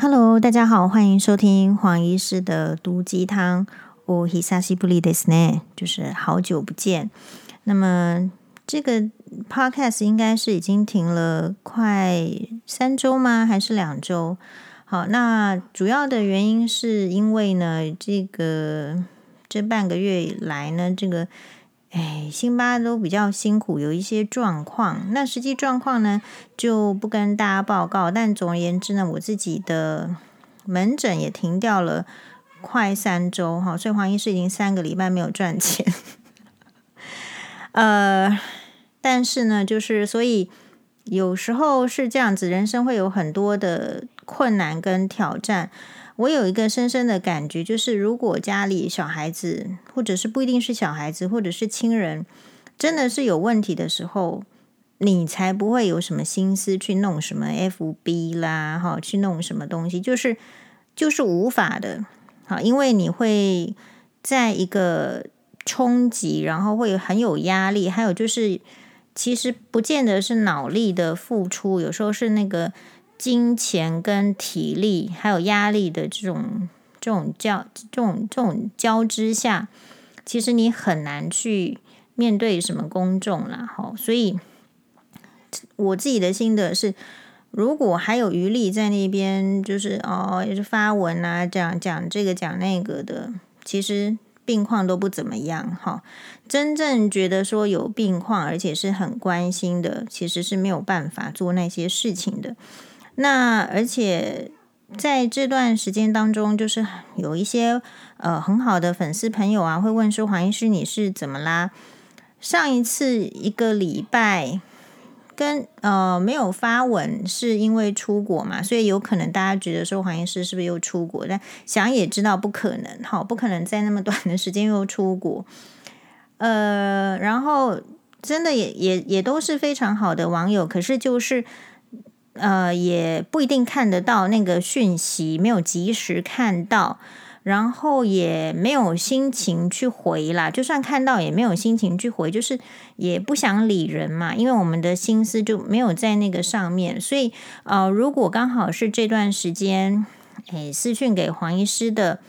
Hello，大家好，欢迎收听黄医师的毒鸡汤。お久しぶりですね，就是好久不见。那么这个 podcast 应该是已经停了快三周吗？还是两周？好，那主要的原因是因为呢，这个这半个月以来呢，这个。 哎，辛巴都比较辛苦，有一些状况。那实际状况呢，就不跟大家报告。但总而言之呢，我自己的门诊也停掉了快三周哈，所以黄医师已经三个礼拜没有赚钱。呃，但是呢，就是所以有时候是这样子，人生会有很多的困难跟挑战。我有一个深深的感觉，就是如果家里小孩子，或者是不一定是小孩子，或者是亲人，真的是有问题的时候，你才不会有什么心思去弄什么 FB 啦，哈，去弄什么东西，就是就是无法的，好，因为你会在一个冲击，然后会很有压力，还有就是其实不见得是脑力的付出，有时候是那个。金钱跟体力还有压力的这种这种交这种这种交织下，其实你很难去面对什么公众啦。哈。所以我自己的心得是，如果还有余力在那边，就是哦，也是发文啊，讲讲这个讲那个的，其实病况都不怎么样。哈，真正觉得说有病况，而且是很关心的，其实是没有办法做那些事情的。那而且在这段时间当中，就是有一些呃很好的粉丝朋友啊，会问说：“黄医师，你是怎么啦？”上一次一个礼拜跟呃没有发文，是因为出国嘛，所以有可能大家觉得说黄医师是不是又出国？但想也知道不可能，好，不可能在那么短的时间又出国。呃，然后真的也也也都是非常好的网友，可是就是。呃，也不一定看得到那个讯息，没有及时看到，然后也没有心情去回啦。就算看到，也没有心情去回，就是也不想理人嘛。因为我们的心思就没有在那个上面，所以呃，如果刚好是这段时间，诶，私讯给黄医师的，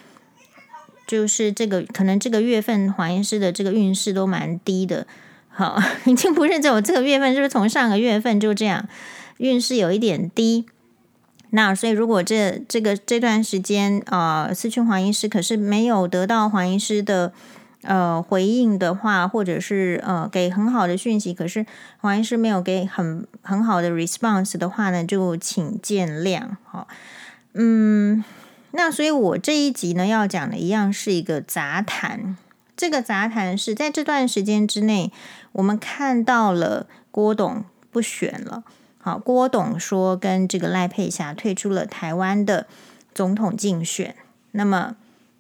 就是这个可能这个月份黄医师的这个运势都蛮低的。好，已经不是只有这个月份，是不是从上个月份就这样。运势有一点低，那所以如果这这个这段时间啊、呃，私讯黄医师，可是没有得到黄医师的呃回应的话，或者是呃给很好的讯息，可是黄医师没有给很很好的 response 的话呢，就请见谅。好，嗯，那所以我这一集呢要讲的一样是一个杂谈，这个杂谈是在这段时间之内，我们看到了郭董不选了。好，郭董说跟这个赖佩霞退出了台湾的总统竞选。那么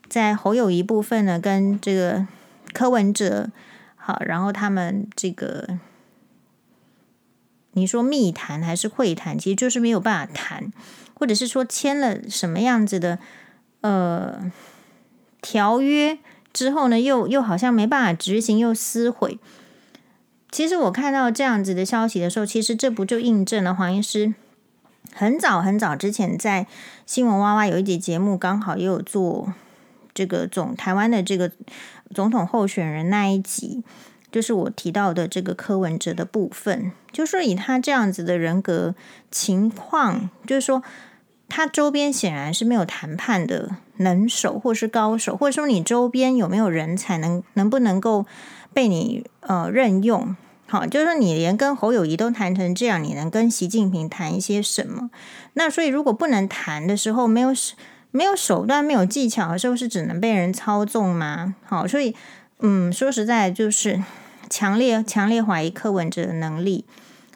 在侯友谊部分呢，跟这个柯文哲，好，然后他们这个你说密谈还是会谈，其实就是没有办法谈，或者是说签了什么样子的呃条约之后呢，又又好像没办法执行，又撕毁。其实我看到这样子的消息的时候，其实这不就印证了黄医师很早很早之前在新闻哇哇有一集节目，刚好也有做这个总台湾的这个总统候选人那一集，就是我提到的这个柯文哲的部分，就是说以他这样子的人格情况，就是说他周边显然是没有谈判的能手或是高手，或者说你周边有没有人才能能不能够被你呃任用？好，就是说你连跟侯友谊都谈成这样，你能跟习近平谈一些什么？那所以如果不能谈的时候，没有没有手段、没有技巧的时候，是只能被人操纵吗？好，所以嗯，说实在，就是强烈强烈怀疑柯文哲的能力。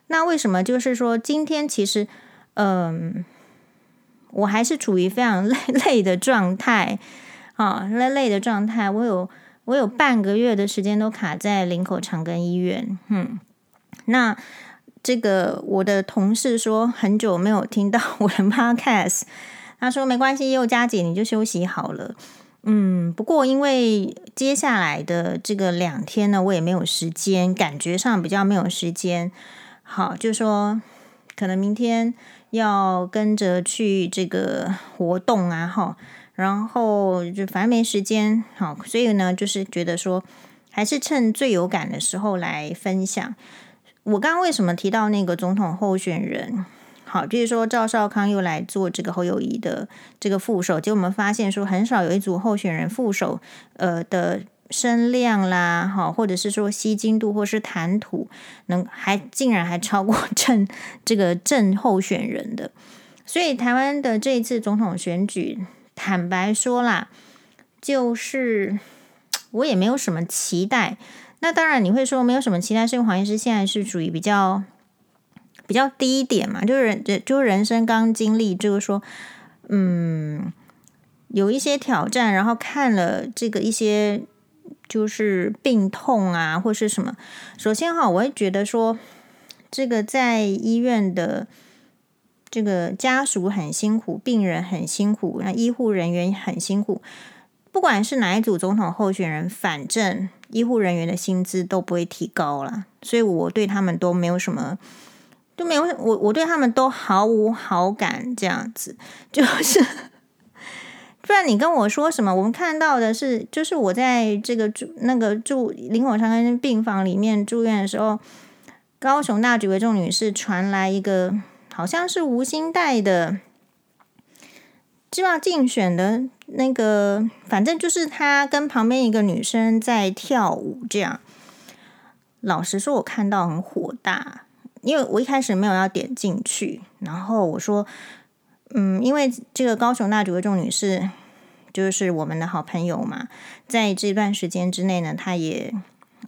那为什么？就是说今天其实嗯，我还是处于非常 累累的状态，啊，累累的状态，我有。我有半个月的时间都卡在林口长庚医院，嗯，那这个我的同事说很久没有听到我的 podcast，他说没关系，宥嘉姐你就休息好了，嗯，不过因为接下来的这个两天呢，我也没有时间，感觉上比较没有时间，好，就说可能明天要跟着去这个活动啊，哈，然后就反正没时间，好，所以呢，就是觉得说，还是趁最有感的时候来分享。我刚刚为什么提到那个总统候选人？好，就是说赵少康又来做这个侯友宜的这个副手，结果我们发现说，很少有一组候选人副手，呃的。声量啦，哈，或者是说吸睛度，或是谈吐，能还竟然还超过 正这个正候选人的，所以台湾的这一次总统选举，坦白说啦，就是我也没有什么期待。那当然你会说没有什么期待，是因为黄医师现在是属于比较比较低一点嘛，就是人就是人生刚经历，就是说，嗯，有一些挑战，然后看了这个一些。就是病痛啊，或是什么。首先哈，我会觉得说，这个在医院的这个家属很辛苦，病人很辛苦，那医护人员很辛苦。不管是哪一组总统候选人，反正医护人员的薪资都不会提高了，所以我对他们都没有什么，都没有我我对他们都毫无好感，这样子就是。不然你跟我说什么？我们看到的是，就是我在这个住那个住林口长庚病房里面住院的时候，高雄大举为重女士传来一个好像是吴欣岱的，知道竞选的那个，反正就是他跟旁边一个女生在跳舞这样。老实说，我看到很火大，因为我一开始没有要点进去，然后我说。嗯，因为这个高雄大举为重女士就是我们的好朋友嘛，在这段时间之内呢，她也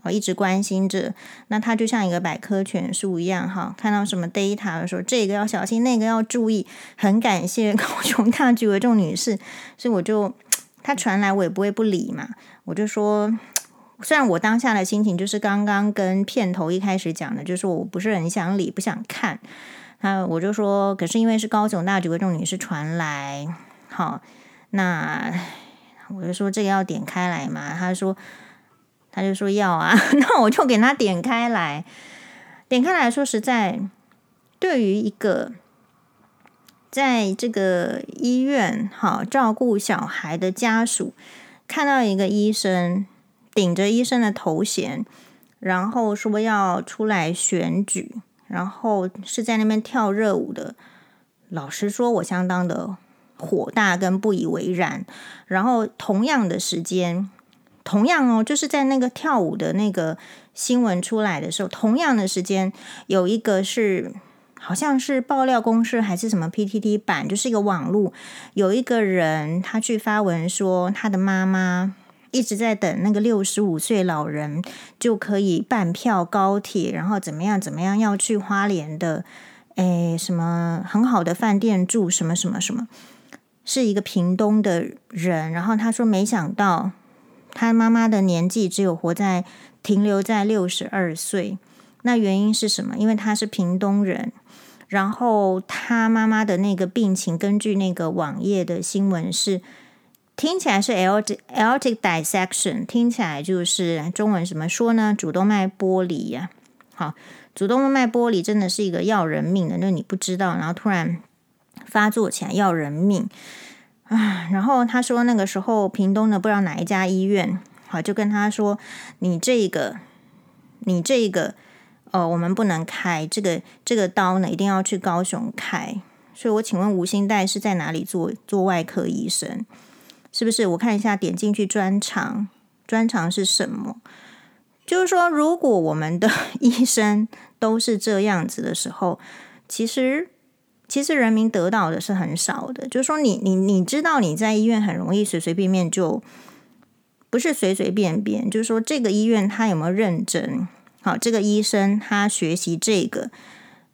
我一直关心着。那她就像一个百科全书一样，哈，看到什么 data 的时候，这个要小心，那个要注意。很感谢高雄大举为重女士，所以我就她传来，我也不会不理嘛。我就说，虽然我当下的心情就是刚刚跟片头一开始讲的，就是我不是很想理，不想看。他我就说，可是因为是高雄大举为重女士传来，好，那我就说这个要点开来嘛。他说，他就说要啊，那我就给他点开来。点开来说实在，对于一个在这个医院好照顾小孩的家属，看到一个医生顶着医生的头衔，然后说要出来选举。然后是在那边跳热舞的，老实说，我相当的火大跟不以为然。然后同样的时间，同样哦，就是在那个跳舞的那个新闻出来的时候，同样的时间，有一个是好像是爆料公司还是什么 PTT 版，就是一个网络，有一个人他去发文说他的妈妈。一直在等那个六十五岁老人就可以办票高铁，然后怎么样怎么样要去花莲的，诶，什么很好的饭店住，什么什么什么，是一个屏东的人。然后他说，没想到他妈妈的年纪只有活在停留在六十二岁。那原因是什么？因为他是屏东人，然后他妈妈的那个病情，根据那个网页的新闻是。听起来是 aortic aortic dissection，听起来就是中文怎么说呢？主动脉剥离呀、好，主动脉剥离真的是一个要人命的，那你不知道，然后突然发作起来要人命啊。然后他说那个时候屏东的不知道哪一家医院，好，就跟他说你这个你这个呃，我们不能开这个这个刀呢，一定要去高雄开。所以我请问吴欣岱是在哪里做做外科医生？是不是？我看一下，点进去专长，专长是什么？就是说，如果我们的 医生都是这样子的时候，其实其实人民得到的是很少的。就是说你，你你知道你在医院很容易随随便便就不是随随便便，就是说这个医院他有没有认真？好，这个医生他学习这个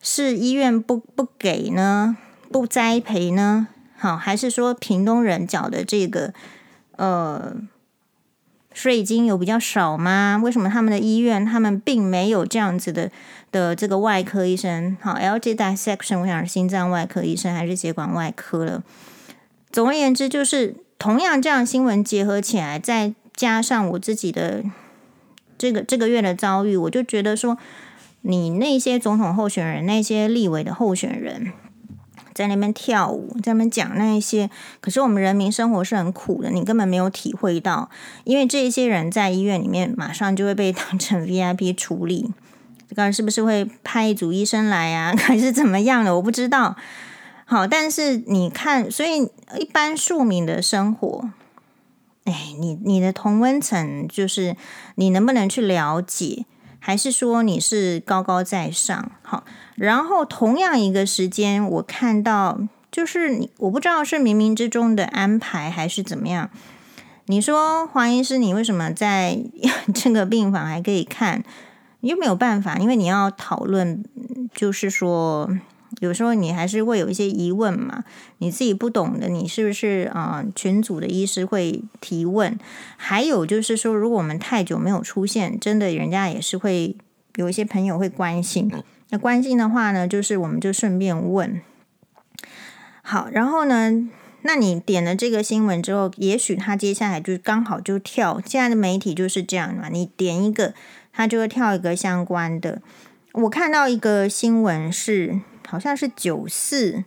是医院不不给呢？不栽培呢？好，还是说屏东人缴的这个呃税金有比较少吗？为什么他们的医院他们并没有这样子的的这个外科医生？好，aortic dissection，我想是心脏外科医生还是血管外科了。总而言之，就是同样这样新闻结合起来，再加上我自己的这个这个月的遭遇，我就觉得说，你那些总统候选人，那些立委的候选人。在那边跳舞，在那边讲那一些。可是我们人民生活是很苦的，你根本没有体会到，因为这一些人在医院里面马上就会被当成 VIP 处理。这个是不是会派一组医生来啊？还是怎么样的？我不知道。好，但是你看，所以一般庶民的生活，哎，你你的同温层就是你能不能去了解，还是说你是高高在上？好，然后同样一个时间，我看到就是你，我不知道是冥冥之中的安排还是怎么样。你说黄医师，你为什么在 这个病房还可以看？你又没有办法，因为你要讨论，就是说。有时候你还是会有一些疑问嘛，你自己不懂的，你是不是啊、呃？群组的医师会提问，还有就是说，如果我们太久没有出现，真的人家也是会有一些朋友会关心。那关心的话呢，就是我们就顺便问。好，然后呢，那你点了这个新闻之后，也许他接下来就刚好就跳。现在的媒体就是这样嘛，你点一个，他就会跳一个相关的。我看到一个新闻是。好像是九四。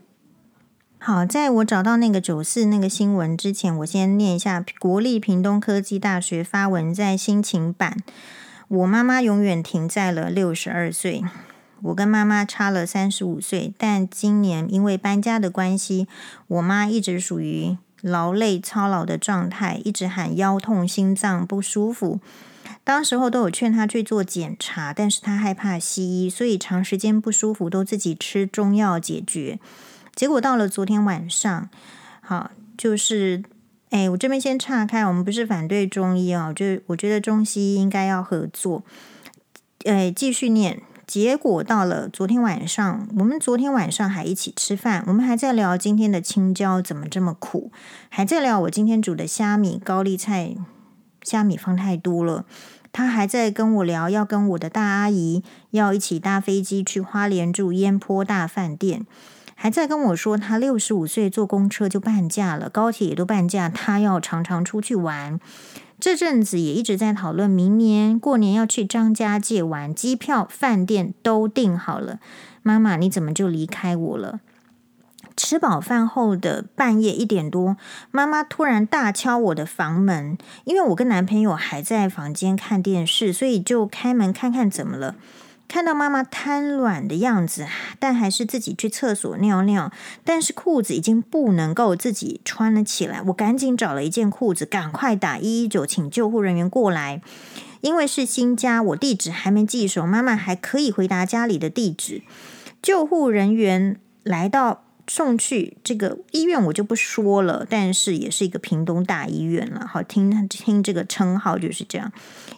好，在我找到那个九四那个新闻之前，我先念一下国立屏东科技大学发文在心情版。我妈妈永远停在了六十二岁，我跟妈妈差了三十五岁，但今年因为搬家的关系，我妈一直属于劳累操劳的状态，一直喊腰痛、心脏不舒服。当时候都有劝他去做检查，但是他害怕西医，所以长时间不舒服都自己吃中药解决。结果到了昨天晚上，好，就是，哎，我这边先岔开，我们不是反对中医哦，就我觉得中西医应该要合作。哎，继续念。结果到了昨天晚上，我们昨天晚上还一起吃饭，我们还在聊今天的青椒怎么这么苦，还在聊我今天煮的虾米高丽菜，虾米放太多了。他还在跟我聊，要跟我的大阿姨要一起搭飞机去花莲住烟坡大饭店，还在跟我说他六十五岁坐公车就半价了，高铁也都半价，他要常常出去玩。这阵子也一直在讨论明年过年要去张家界玩，机票、饭店都订好了。妈妈，你怎么就离开我了？吃饱饭后的半夜一点多，妈妈突然大敲我的房门，因为我跟男朋友还在房间看电视，所以就开门看看怎么了。看到妈妈瘫软的样子，但还是自己去厕所尿尿，但是裤子已经不能够自己穿了起来。我赶紧找了一件裤子，赶快打一一九，请救护人员过来。因为是新家，我地址还没记熟，妈妈还可以回答家里的地址。救护人员来到。送去这个医院我就不说了，但是也是一个屏东大医院了。好，听听这个称号就是这样，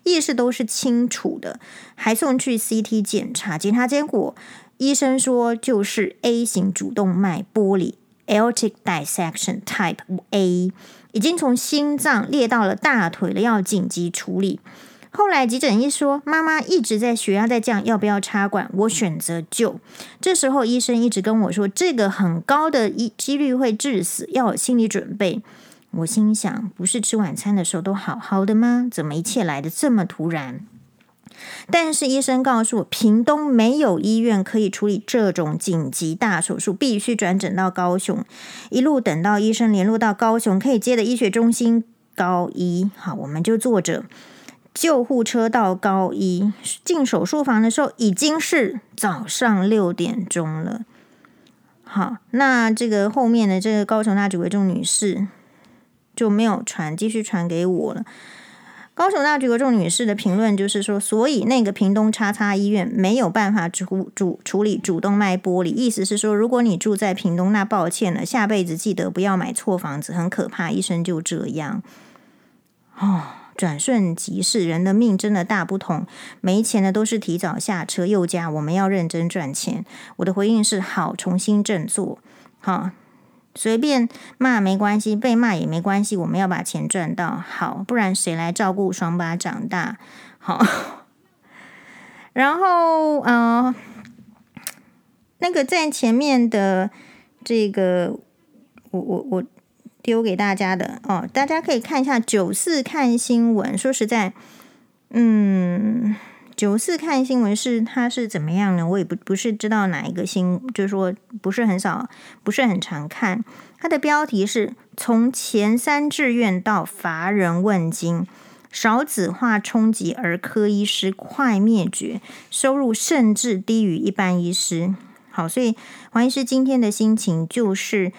意识都是清楚的，还送去 CT 检查，检查结果医生说就是 A 型主动脉剥离 （Aortic Dissection Type A），已经从心脏裂到了大腿了，要紧急处理。后来急诊一说，妈妈一直在血压在降，要不要插管？我选择救。这时候医生一直跟我说，这个很高的一几率会致死，要有心理准备。我心想，不是吃晚餐的时候都好好的吗？怎么一切来得这么突然？但是医生告诉我，屏东没有医院可以处理这种紧急大手术，必须转诊到高雄。一路等到医生联络到高雄可以接的医学中心高医，好，我们就坐着。救护车到高一进手术房的时候，已经是早上六点钟了。好，那这个后面的这个高雄大举为重女士就没有传，继续传给我了。高雄大举为重女士的评论就是说，所以那个屏东叉叉医院没有办法主主处理主动脉剥离，意思是说，如果你住在屏东，那抱歉了，下辈子记得不要买错房子，很可怕。医生就这样，哦。转瞬即逝，人的命真的大不同。没钱的都是提早下车，又加我们要认真赚钱。我的回应是：好，重新振作。好，随便骂没关系，被骂也没关系。我们要把钱赚到，好，不然谁来照顾双八长大？好，然后呃，那个在前面的这个，我我我。丢给大家的哦，大家可以看一下九四看新闻。说实在，嗯，九四看新闻是他是怎么样呢？我也不不是知道哪一个新，就是说不是很少，不是很常看。它的标题是从前三志愿到乏人问津，少子化冲击儿科医师快灭绝，收入甚至低于一般医师。好，所以黄医师今天的心情就是，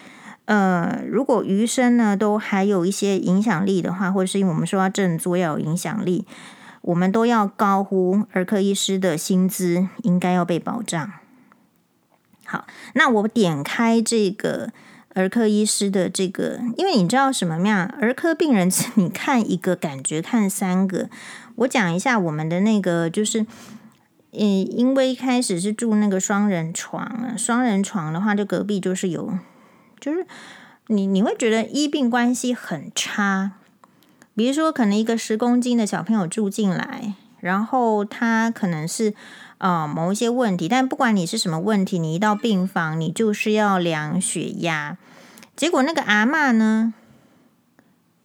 呃，如果余生呢都还有一些影响力的话，或者是因为我们说要振作要有影响力。我们都要高呼儿科医师的薪资应该要被保障。好，那我点开这个儿科医师的这个，因为你知道什么样？儿科病人 你看一个，感觉看三个。我讲一下我们的那个，就是，嗯，因为一开始是住那个双人床，双人床的话，就隔壁就是有，就是你你会觉得医病关系很差。比如说，可能一个十公斤的小朋友住进来，然后他可能是呃某一些问题，但不管你是什么问题，你一到病房，你就是要量血压。结果那个阿嬷呢，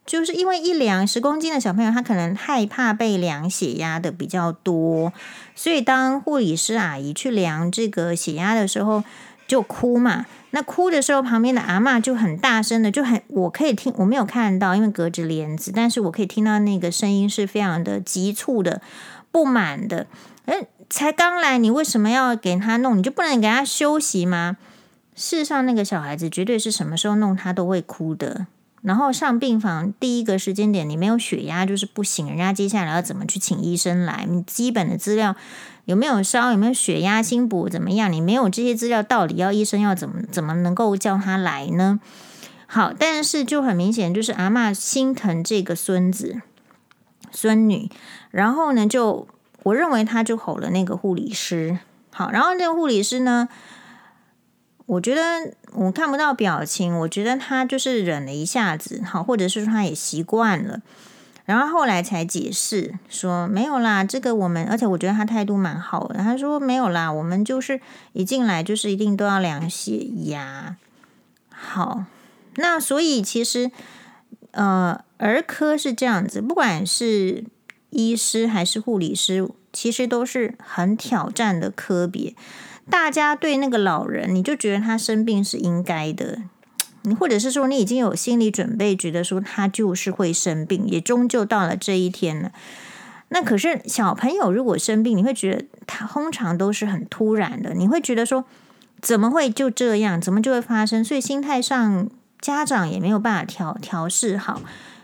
就是因为一量十公斤的小朋友，他可能害怕被量血压的比较多，所以当护理师阿姨去量这个血压的时候，就哭嘛。那哭的时候，旁边的阿嬷就很大声的，就很我可以听，我没有看到，因为隔着帘子，但是我可以听到那个声音是非常的急促的、不满的。诶，才刚来，你为什么要给他弄？你就不能给他休息吗？事实上，那个小孩子绝对是什么时候弄他都会哭的。然后上病房第一个时间点，你没有血压就是不行，人家接下来要怎么去请医生来？你基本的资料。有没有烧？有没有血压、心搏怎么样？你没有这些资料，到底要医生要怎么怎么能够叫他来呢？好，但是就很明显，就是阿嬷心疼这个孙子、孙女，然后呢，就我认为他就吼了那个护理师。好，然后那个护理师呢，我觉得我看不到表情，我觉得他就是忍了一下子，好，或者是说他也习惯了。然后后来才解释说没有啦，这个我们，而且我觉得他态度蛮好的。他说没有啦，我们就是一进来就是一定都要量血压。好，那所以其实呃，儿科是这样子，不管是医师还是护理师，其实都是很挑战的科别。大家对那个老人，你就觉得他生病是应该的。或者是说你已经有心理准备，觉得说他就是会生病，也终究到了这一天了。那可是小朋友如果生病，你会觉得他通常都是很突然的，你会觉得说怎么会就这样，怎么就会发生？所以心态上家长也没有办法调调试好，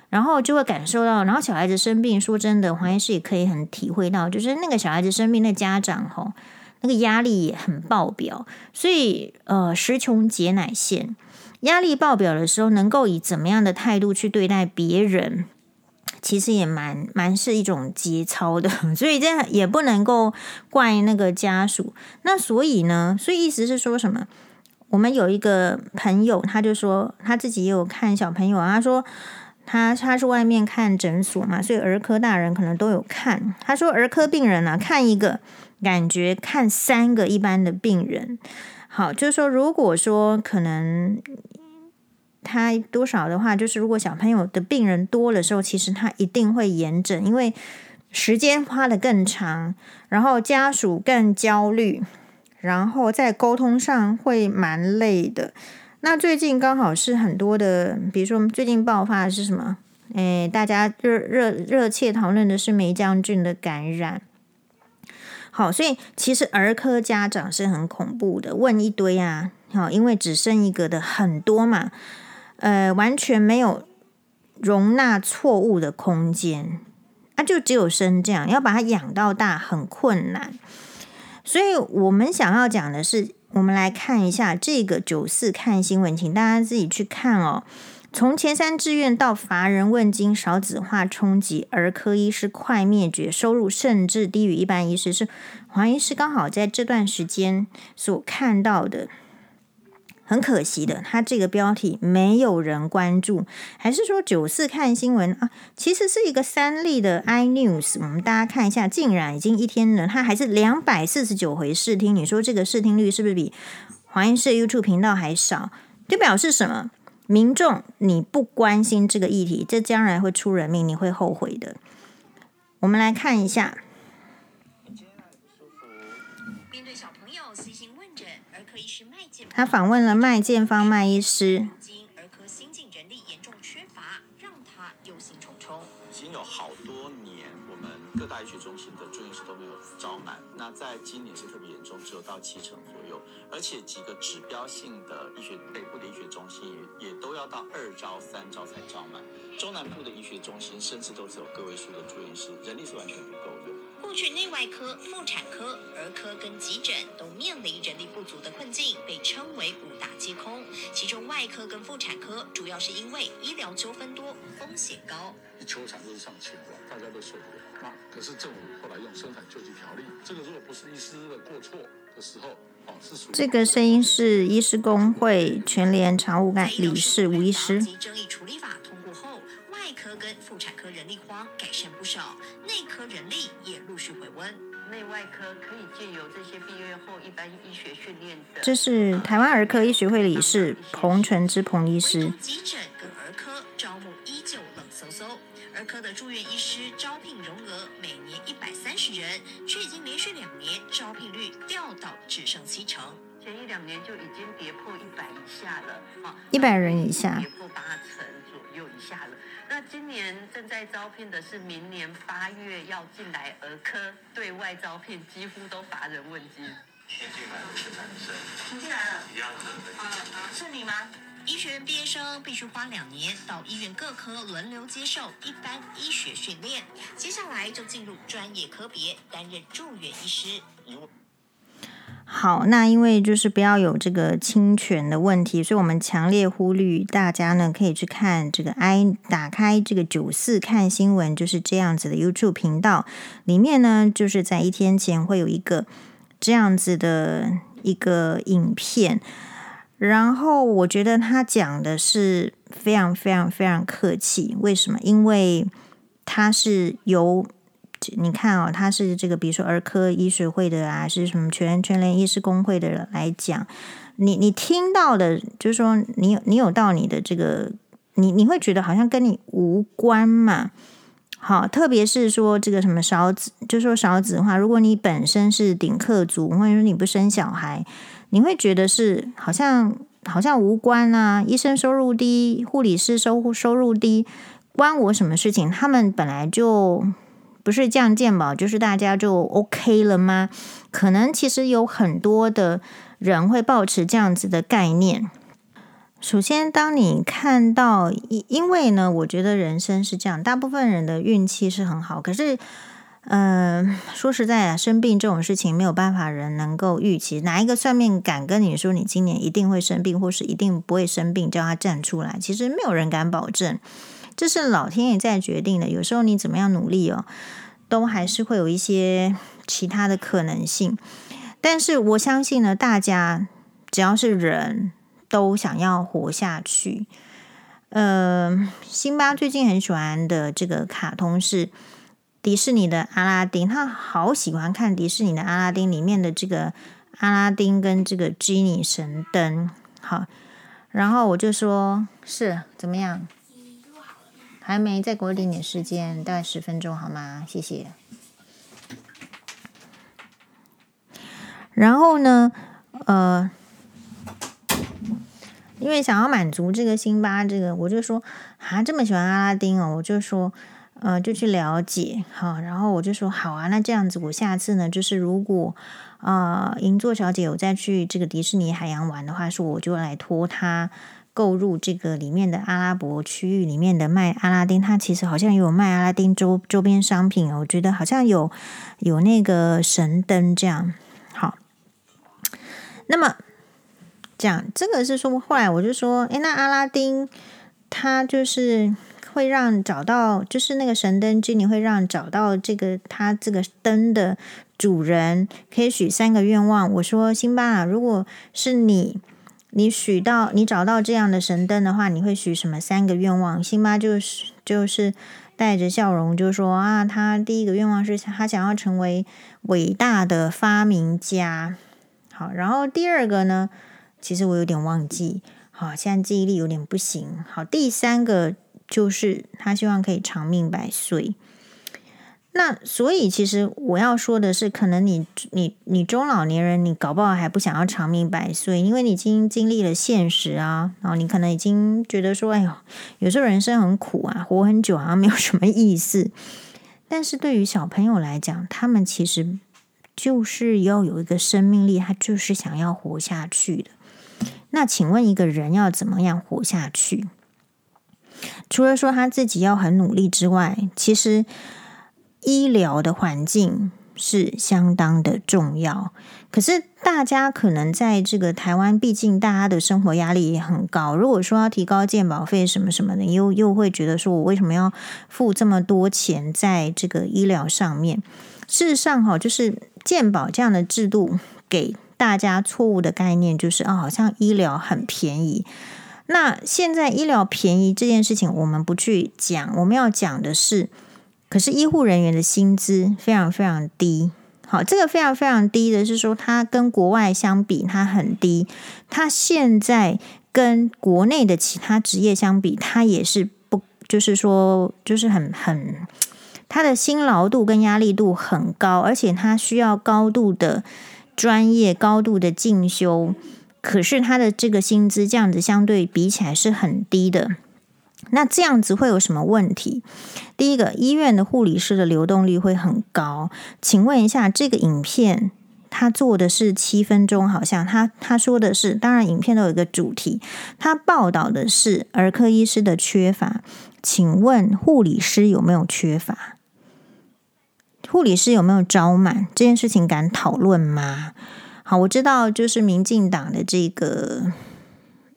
然后就会感受到，然后小孩子生病，说真的，黄医师也可以很体会到，就是那个小孩子生病，那家长吼那个压力也很爆表，所以呃，时穷节乃现。压力爆表的时候，能够以怎么样的态度去对待别人，其实也蛮蛮是一种节操的。所以这也不能够怪那个家属。那所以呢，所以意思是说什么？我们有一个朋友，他就说他自己也有看小朋友，他说他他是外面看诊所嘛，所以儿科大人可能都有看。他说儿科病人呢、看一个感觉看三个一般的病人。好，就是说，如果说可能他多少的话，就是如果小朋友的病人多的时候，其实他一定会延诊，因为时间花得更长，然后家属更焦虑，然后在沟通上会蛮累的。那最近刚好是很多的，比如说最近爆发的是什么？诶，大家热热热切讨论的是梅将军的感染。好，所以其实儿科家长是很恐怖的，问一堆啊，好，因为只生一个的很多嘛，呃，完全没有容纳错误的空间，啊，就只有生这样，要把它养到大很困难。所以我们想要讲的是，我们来看一下这个九四看新闻，请大家自己去看哦。从前三志愿到乏人问津，少子化冲击儿科医师快灭绝，收入甚至低于一般医师，是黄医师刚好在这段时间所看到的。很可惜的，他这个标题没有人关注，还是说九四看新闻啊？其实是一个三立的 iNews，我们大家看一下，竟然已经一天了，他还是两百四十九回试听，你说这个试听率是不是比黄医师的 YouTube 频道还少？就表示什么？民众，你不关心这个议题，这将来会出人命，你会后悔的。我们来看一下，面对小朋友细心问诊，儿科医师麦建他访问了麦建芳麦医师。今儿科新进人力严重缺乏，让他忧心忡忡。已经有好多年，我们各大医学中心的住院医师都没有招满，那在今年是特别严重，只有到七成左右，而且几个指标性的医学北部的医学中心也也都要到二招三招才招满，中南部的医学中心甚至都只有个位数的住院医师，人力是完全不够的。过去内外科、妇产科、儿科跟急诊都面临人力不足的困境，被称为五大皆空。其中外科跟妇产科主要是因为医疗纠纷多，风险高。一求产都是上千万，大家都受不了。那可是政府后来用生产救济条例，这个如果不是医师的过错的时候，这个声音是医师工会全联常务干理事吴医师。争议处理法通过后，外科跟妇产科人力荒改善不少，内科人力也陆续回温。内外科可以借由这些毕业后一般医学训练的。这是台湾儿科医学会理事彭纯之彭医师。急诊跟儿科招募依旧冷飕飕，儿科的住院医师招聘容额每年一百三十人，却已经连续两年招聘率掉到只剩七成。前一两年就已经跌破一百以下了，啊，一百人以下，跌破八成左右以下了。那今年正在招聘的是明年八月要进来儿科对外招聘，几乎都乏人问津。先进来的是男生，请进来了，一样的。啊啊，是你吗？医学院毕业生必须花两年到医院各科轮流接受一般医学训练，接下来就进入专业科别担任住院医师。好，那因为就是不要有这个侵权的问题，所以我们强烈呼吁大家呢，可以去看这个 i 打开这个九四看新闻，就是这样子的 YouTube 频道，里面呢，就是在一天前会有一个这样子的一个影片，然后我觉得他讲的是非常非常非常客气，为什么？因为他是由你看哦，他是这个，比如说儿科医学会的啊，是什么全全联医师工会的人来讲，你你听到的，就是说你有你有到你的这个，你你会觉得好像跟你无关嘛。好，特别是说这个什么少子，就说少子的话，如果你本身是顶客族，或者说你不生小孩，你会觉得是好像好像无关啊。医生收入低，护理师收收入低，关我什么事情？他们本来就。不是降健保，就是大家就 OK 了吗？可能其实有很多的人会抱持这样子的概念。首先，当你看到，因因为呢，我觉得人生是这样，大部分人的运气是很好。可是，嗯、说实在啊，生病这种事情没有办法人能够预期。哪一个算命敢跟你说你今年一定会生病，或是一定不会生病，叫他站出来？其实没有人敢保证。这是老天爷在决定的，有时候你怎么样努力哦，都还是会有一些其他的可能性。但是我相信呢，大家只要是人都想要活下去。呃，辛巴最近很喜欢的这个卡通是迪士尼的阿拉丁，他好喜欢看迪士尼的阿拉丁里面的这个阿拉丁跟这个 Genie 神灯。好，然后我就说是怎么样？还没，再给我一点点时间，大概十分钟好吗？谢谢。然后呢，呃，因为想要满足这个辛巴，这个我就说啊，这么喜欢阿拉丁哦，我就说，呃，就去了解好，然后我就说好啊，那这样子，我下次呢，就是如果啊，银座小姐有再去这个迪士尼海洋玩的话，说我就来托她。购入这个里面的阿拉伯区域里面的卖阿拉丁，它其实好像也有卖阿拉丁周周边商品哦，我觉得好像有有那个神灯这样。好，那么讲这个是说，后来我就说，诶，那阿拉丁它就是会让找到，就是那个神灯精灵会让找到这个它这个灯的主人可以许三个愿望。我说，辛巴啊，如果是你。你许到，你找到这样的神灯的话，你会许什么三个愿望？辛巴就是就是带着笑容就说啊，他第一个愿望是他想要成为伟大的发明家。好，然后第二个呢，其实我有点忘记，好，现在记忆力有点不行。好，第三个就是他希望可以长命百岁。那所以，其实我要说的是，可能你你你中老年人，你搞不好还不想要长命百岁，因为你已经经历了现实啊，然后你可能已经觉得说，哎呦，有时候人生很苦啊，活很久好像 没有什么意思。但是对于小朋友来讲，他们其实就是要有一个生命力，他就是想要活下去的。那请问一个人要怎么样活下去？除了说他自己要很努力之外，其实。医疗的环境是相当的重要，可是大家可能在这个台湾，毕竟大家的生活压力也很高。如果说要提高健保费什么什么的，又又会觉得说我为什么要付这么多钱在这个医疗上面？事实上，哈，就是健保这样的制度给大家错误的概念，就是啊，好像医疗很便宜。那现在医疗便宜这件事情，我们不去讲，我们要讲的是。可是医护人员的薪资非常非常低，好，这个非常非常低的是说，它跟国外相比，它很低。它现在跟国内的其他职业相比，它也是不，就是说，就是很很，它的辛劳度跟压力度很高，而且它需要高度的专业、高度的进修。可是它的这个薪资这样子相对比起来是很低的。那这样子会有什么问题？第一个，医院的护理师的流动率会很高。请问一下，这个影片他做的是七分钟，好像他他说的是，当然影片都有一个主题，他报道的是儿科医师的缺乏。请问护理师有没有缺乏？护理师有没有招满？这件事情敢讨论吗？好，我知道，就是民进党的这个。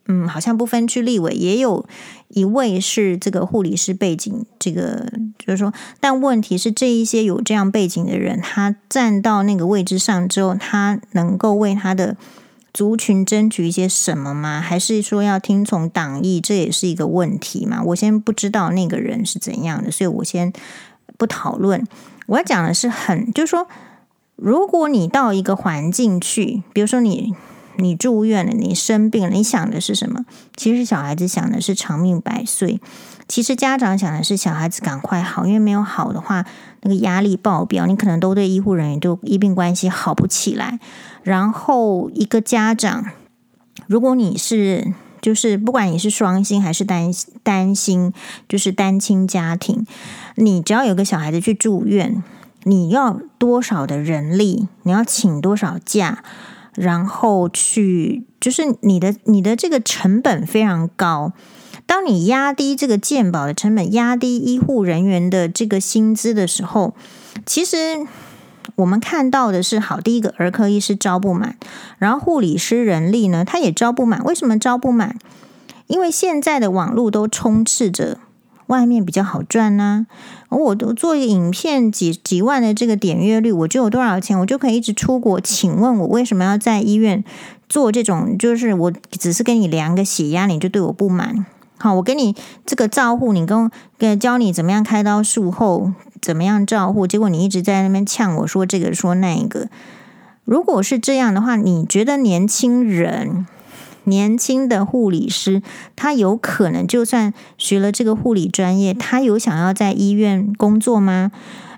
嗯，好像不分区立委也有一位是这个护理师背景，这个就是说，但问题是这一些有这样背景的人，他站到那个位置上之后，他能够为他的族群争取一些什么吗？还是说要听从党意？这也是一个问题嘛。我先不知道那个人是怎样的，所以我先不讨论。我要讲的是很，就是说，如果你到一个环境去，比如说你。你住院了，你生病了，你想的是什么？其实小孩子想的是长命百岁。其实家长想的是小孩子赶快好，因为没有好的话，那个压力爆表，你可能都对医护人员都医病关系好不起来。然后一个家长，如果你是就是不管你是双薪还是单单薪，就是单亲家庭，你只要有个小孩子去住院，你要多少的人力？你要请多少假？然后去，就是你的你的这个成本非常高。当你压低这个健保的成本，压低医护人员的这个薪资的时候，其实我们看到的是，好，第一个儿科医师招不满，然后护理师人力呢，他也招不满。为什么招不满？因为现在的网络都充斥着。外面比较好赚呢、啊，我都做一个影片几几万的这个点阅率，我就有多少钱，我就可以一直出国。请问我为什么要在医院做这种？就是我只是给你量个血压，你就对我不满？好，我给你这个照护，你跟跟教你怎么样开刀术后怎么样照护，结果你一直在那边呛我说这个说那个。如果是这样的话，你觉得年轻人？年轻的护理师，他有可能就算学了这个护理专业，他有想要在医院工作吗？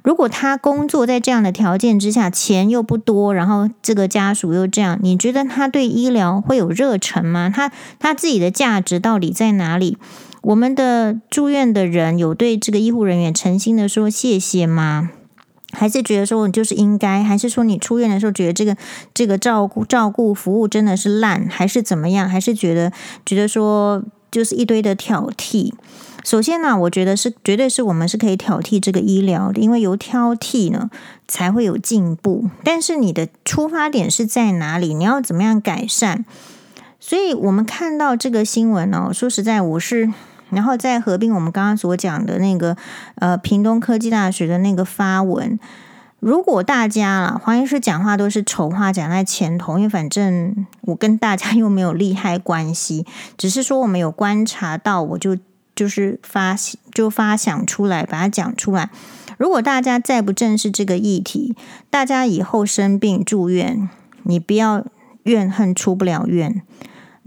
如果他工作在这样的条件之下，钱又不多，然后这个家属又这样，你觉得他对医疗会有热忱吗？他他自己的价值到底在哪里？我们的住院的人有对这个医护人员诚心的说谢谢吗？还是觉得说你就是应该，还是说你出院的时候觉得这个这个照顾照顾服务真的是烂，还是怎么样？还是觉得觉得说就是一堆的挑剔？首先呢，我觉得是绝对是我们是可以挑剔这个医疗的，因为有挑剔呢才会有进步。但是你的出发点是在哪里？你要怎么样改善？所以我们看到这个新闻哦，说实在，我是。然后再合并我们刚刚所讲的那个，呃，屏东科技大学的那个发文。如果大家啊，黄医师讲话都是丑话讲在前头，因为反正我跟大家 又没有利害关系，只是说我们有观察到，我就就是发就发想出来，把它讲出来。如果大家再不正视这个议题，大家以后生病住院，你不要怨恨出不了院。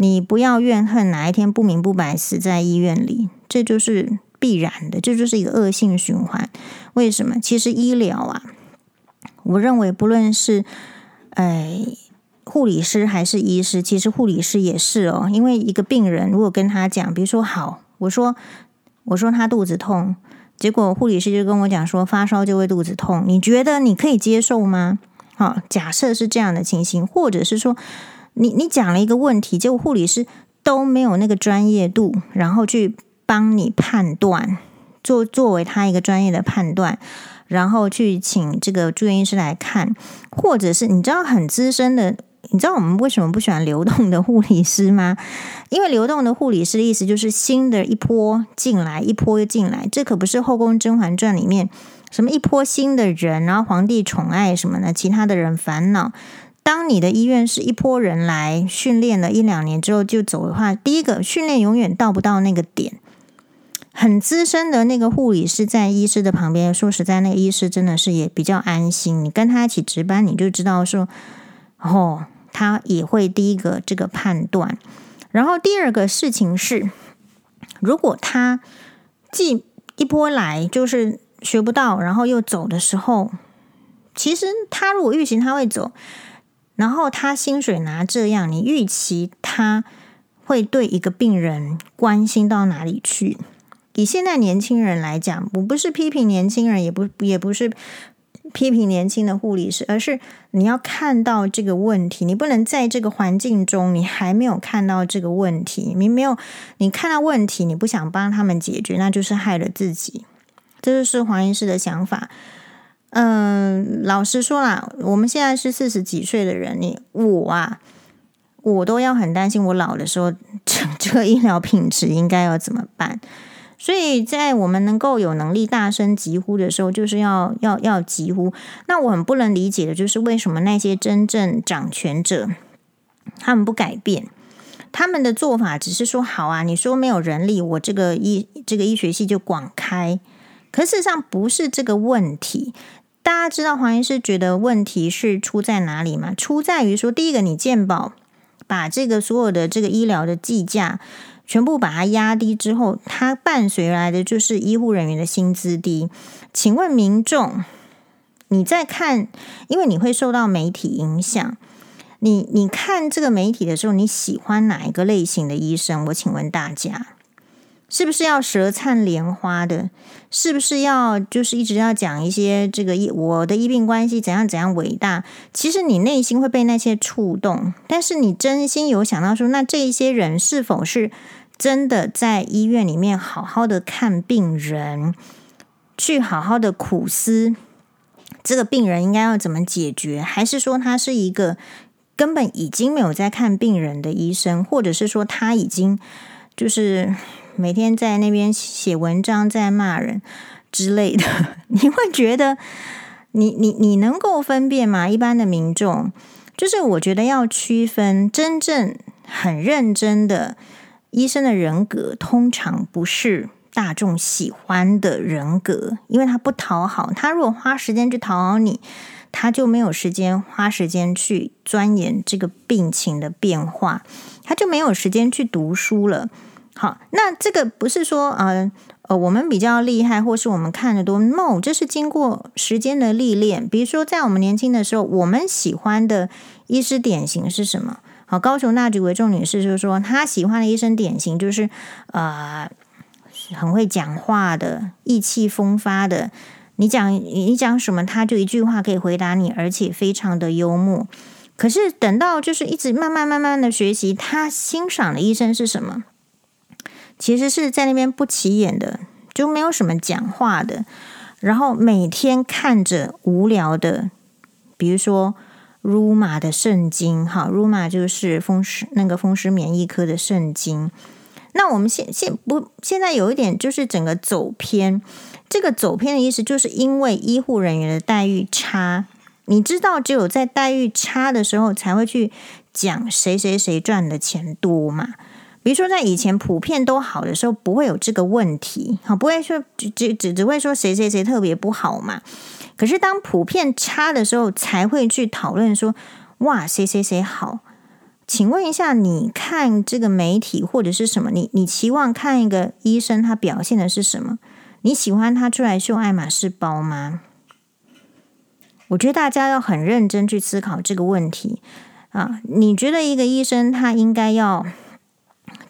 你不要怨恨哪一天不明不白死在医院里，这就是必然的，这就是一个恶性循环。为什么？其实医疗啊，我认为不论是哎护理师还是医师，其实护理师也是哦，因为一个病人如果跟他讲，比如说好，我说我说他肚子痛，结果护理师就跟我讲说发烧就会肚子痛，你觉得你可以接受吗？好，假设是这样的情形，或者是说你你讲了一个问题，结果护理师都没有那个专业度，然后去帮你判断，作作为他一个专业的判断，然后去请这个住院医师来看，或者是你知道很资深的，你知道我们为什么不喜欢流动的护理师吗？因为流动的护理师的意思就是新的一波进来，一波又进来，这可不是《后宫甄嬛传》里面。什么一波新的人，然后皇帝宠爱什么呢？其他的人烦恼。当你的医院是一波人来训练了一两年之后就走的话，第一个训练永远到不到那个点。很资深的那个护理师在医师的旁边，说实在，那个医师真的是也比较安心。你跟他一起值班，你就知道说，哦，他也会第一个这个判断。然后第二个事情是，如果他既一波来就是。学不到，然后又走的时候，其实他如果预行他会走，然后他薪水拿这样，你预期他会对一个病人关心到哪里去？以现在年轻人来讲，我不是批评年轻人，也不也不是批评年轻的护理师，而是你要看到这个问题，你不能在这个环境中，你还没有看到这个问题，你没有你看到问题，你不想帮他们解决，那就是害了自己。这就是黄医师的想法。嗯，老实说啦，我们现在是四十几岁的人，你我啊，我都要很担心，我老的时候，这这个医疗品质应该要怎么办？所以在我们能够有能力大声疾呼的时候，就是要要要疾呼。那我很不能理解的就是，为什么那些真正掌权者，他们不改变？他们的做法只是说，好啊，你说没有人力，我这个医这个医学系就广开。可事实上不是这个问题，大家知道黄医师觉得问题是出在哪里吗？出在于说，第一个，你健保把这个所有的这个医疗的计价全部把它压低之后，它伴随来的就是医护人员的薪资低。请问民众，你在看，因为你会受到媒体影响，你你看这个媒体的时候，你喜欢哪一个类型的医生？我请问大家。是不是要舌灿莲花的？是不是要就是一直要讲一些这个医我的医病关系怎样怎样伟大？其实你内心会被那些触动，但是你真心有想到说，那这一些人是否是真的在医院里面好好的看病人，去好好的苦思这个病人应该要怎么解决？还是说他是一个根本已经没有在看病人的医生，或者是说他已经就是？每天在那边写文章，在骂人之类的，你会觉得你你你能够分辨吗？一般的民众，就是我觉得要区分真正很认真的医生的人格，通常不是大众喜欢的人格，因为他不讨好。他如果花时间去讨好你，他就没有时间花时间去钻研这个病情的变化，他就没有时间去读书了。好，那这个不是说呃呃我们比较厉害，或是我们看的多，no，这是经过时间的历练。比如说，在我们年轻的时候，我们喜欢的医师典型是什么？好，高雄那举维仲女士就是说，她喜欢的医生典型就是呃很会讲话的，意气风发的。你讲你讲什么，他就一句话可以回答你，而且非常的幽默。可是等到就是一直慢慢慢慢的学习，他欣赏的医生是什么？其实是在那边不起眼的，就没有什么讲话的，然后每天看着无聊的，比如说 Ruma 的圣经，哈，Ruma 就是风湿那个风湿免疫科的圣经。那我们现现不现在有一点就是整个走偏，这个走偏的意思就是因为医护人员的待遇差，你知道，只有在待遇差的时候才会去讲谁谁谁赚的钱多嘛。比如说，在以前普遍都好的时候，不会有这个问题，好，不会说只只只只会说谁谁谁特别不好嘛。可是当普遍差的时候，才会去讨论说，哇，谁谁谁好。请问一下，你看这个媒体或者是什么？你你期望看一个医生他表现的是什么？你喜欢他出来秀爱马仕包吗？我觉得大家要很认真去思考这个问题啊！你觉得一个医生他应该要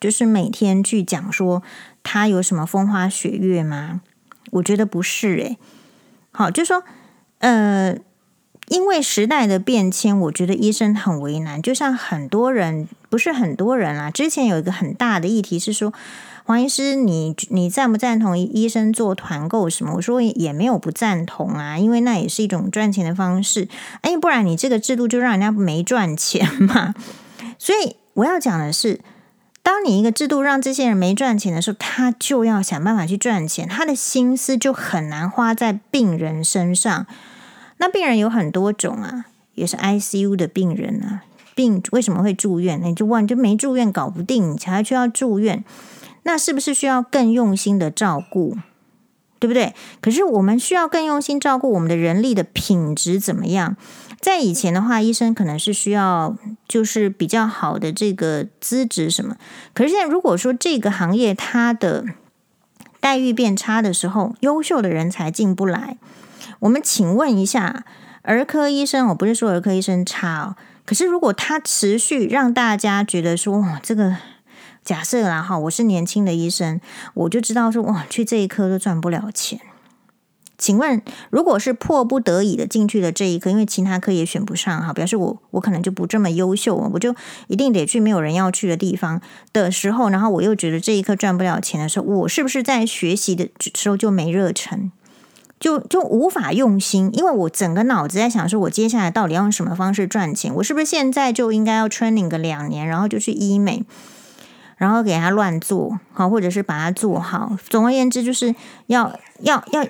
就是每天去讲说他有什么风花雪月吗？我觉得不是诶。好，就说呃。因为时代的变迁，我觉得医生很为难。就像很多人，不是很多人啊。之前有一个很大的议题是说，黄医师，你你赞不赞同医生做团购什么？我说也没有不赞同啊，因为那也是一种赚钱的方式。哎，不然你这个制度就让人家没赚钱嘛。所以我要讲的是，当你一个制度让这些人没赚钱的时候，他就要想办法去赚钱，他的心思就很难花在病人身上。那病人有很多种啊，也是 ICU 的病人啊。病为什么会住院？你就问，就没住院搞不定，你才需要住院。那是不是需要更用心的照顾？对不对？可是我们需要更用心照顾我们的人力的品质怎么样？在以前的话，医生可能是需要就是比较好的这个资质什么。可是现在如果说这个行业它的待遇变差的时候，优秀的人才进不来。我们请问一下，儿科医生，我不是说儿科医生差哦，可是如果他持续让大家觉得说，哇，这个假设啦哈，我是年轻的医生，我就知道说，哇，去这一科都赚不了钱。请问，如果是迫不得已的进去的这一科，因为其他科也选不上哈，表示我我可能就不这么优秀，我就一定得去没有人要去的地方的时候，然后我又觉得这一科赚不了钱的时候，我是不是在学习的时候就没热忱？就就无法用心，因为我整个脑子在想说，我接下来到底要用什么方式赚钱？我是不是现在就应该要 training 个两年，然后就去医美，然后给他乱做好，或者是把它做好？总而言之，就是要要要，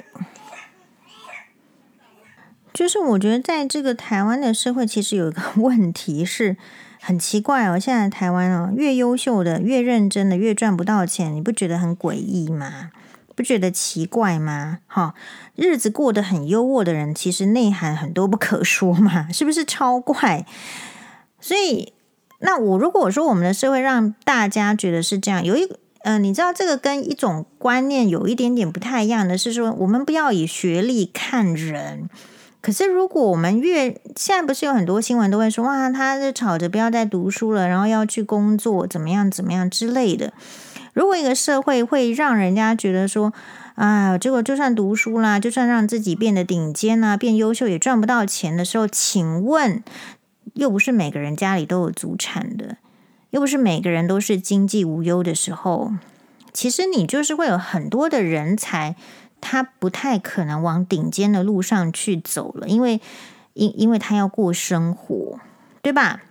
就是我觉得在这个台湾的社会，其实有一个问题是很奇怪哦。现在台湾哦，越优秀的、越认真的、越赚不到钱，你不觉得很诡异吗？不觉得奇怪吗？哈，日子过得很优渥的人，其实内涵很多不可说嘛，是不是超怪？所以，那我如果说我们的社会让大家觉得是这样，有一呃，你知道这个跟一种观念有一点点不太一样的是说，我们不要以学历看人。可是，如果我们越现在不是有很多新闻都会说，哇，他是吵着不要再读书了，然后要去工作，怎么样怎么样之类的。如果一个社会会让人家觉得说，啊，结果就算读书啦，就算让自己变得顶尖啊，变优秀也赚不到钱的时候，请问，又不是每个人家里都有祖产的，又不是每个人都是经济无忧的时候，其实你就是会有很多的人才，他不太可能往顶尖的路上去走了，因为因因为他要过生活，对吧？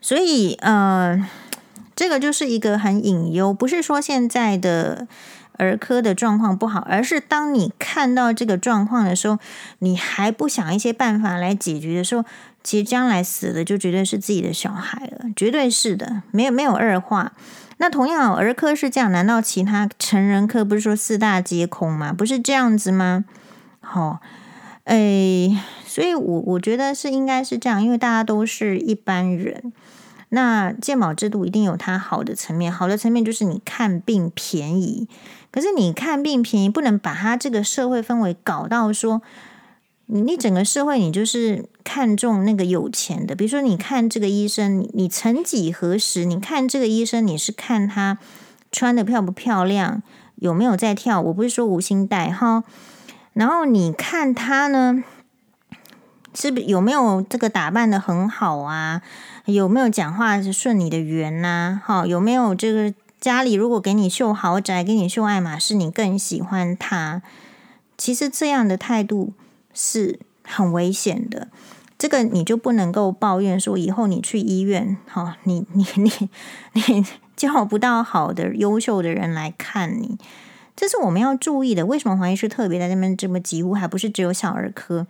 所以，呃。这个就是一个很隐忧，不是说现在的儿科的状况不好，而是当你看到这个状况的时候，你还不想一些办法来解决的时候，其实将来死的就绝对是自己的小孩了，绝对是的，没有没有二话。那同样，儿科是这样，难道其他成人科不是说四大皆空吗？不是这样子吗？好、哦，诶，所以我我觉得是应该是这样，因为大家都是一般人。那健保制度一定有它好的层面，好的层面就是你看病便宜。可是你看病便宜，不能把它这个社会氛围搞到说，你你整个社会你就是看重那个有钱的。比如说，你看这个医生，你曾几何时，你看这个医生，你是看他穿的漂不漂亮，有没有在跳？我不是说无心带哈。然后你看他呢，是不有没有这个打扮的很好啊？有没有讲话是顺你的缘呐？哈，有没有这个家里如果给你秀豪宅，给你秀爱马仕，你更喜欢他？其实这样的态度是很危险的。这个你就不能够抱怨说以后你去医院，哈，你你你你叫不到好的优秀的人来看你，这是我们要注意的。为什么黄医师特别在那边这么急呼？还不是只有小儿科？